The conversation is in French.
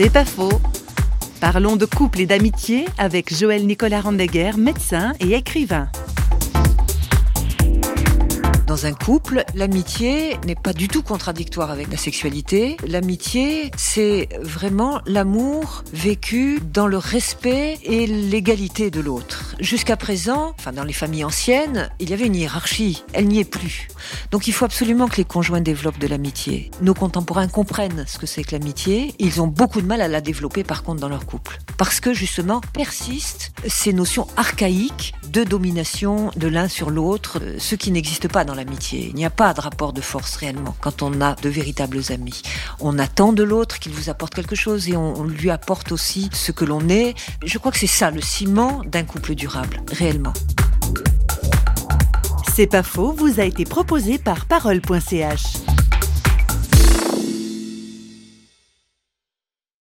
C'est pas faux. Parlons de couple et d'amitié avec Joël Nicolas Randeguer, médecin et écrivain. Dans un couple, l'amitié n'est pas du tout contradictoire avec la sexualité. L'amitié, c'est vraiment l'amour vécu dans le respect et l'égalité de l'autre. Jusqu'à présent, enfin dans les familles anciennes, il y avait une hiérarchie. Elle n'y est plus. Donc il faut absolument que les conjoints développent de l'amitié. Nos contemporains comprennent ce que c'est que l'amitié. Ils ont beaucoup de mal à la développer par contre dans leur couple. Parce que justement persistent ces notions archaïques de domination de l'un sur l'autre, euh, ce qui n'existe pas dans l'amitié. Il n'y a pas de rapport de force réellement quand on a de véritables amis. On attend de l'autre qu'il vous apporte quelque chose et on, lui apporte aussi ce que l'on est. Je crois que c'est ça le ciment d'un couple durable, réellement. C'est pas faux, vous a été proposé par parole.ch.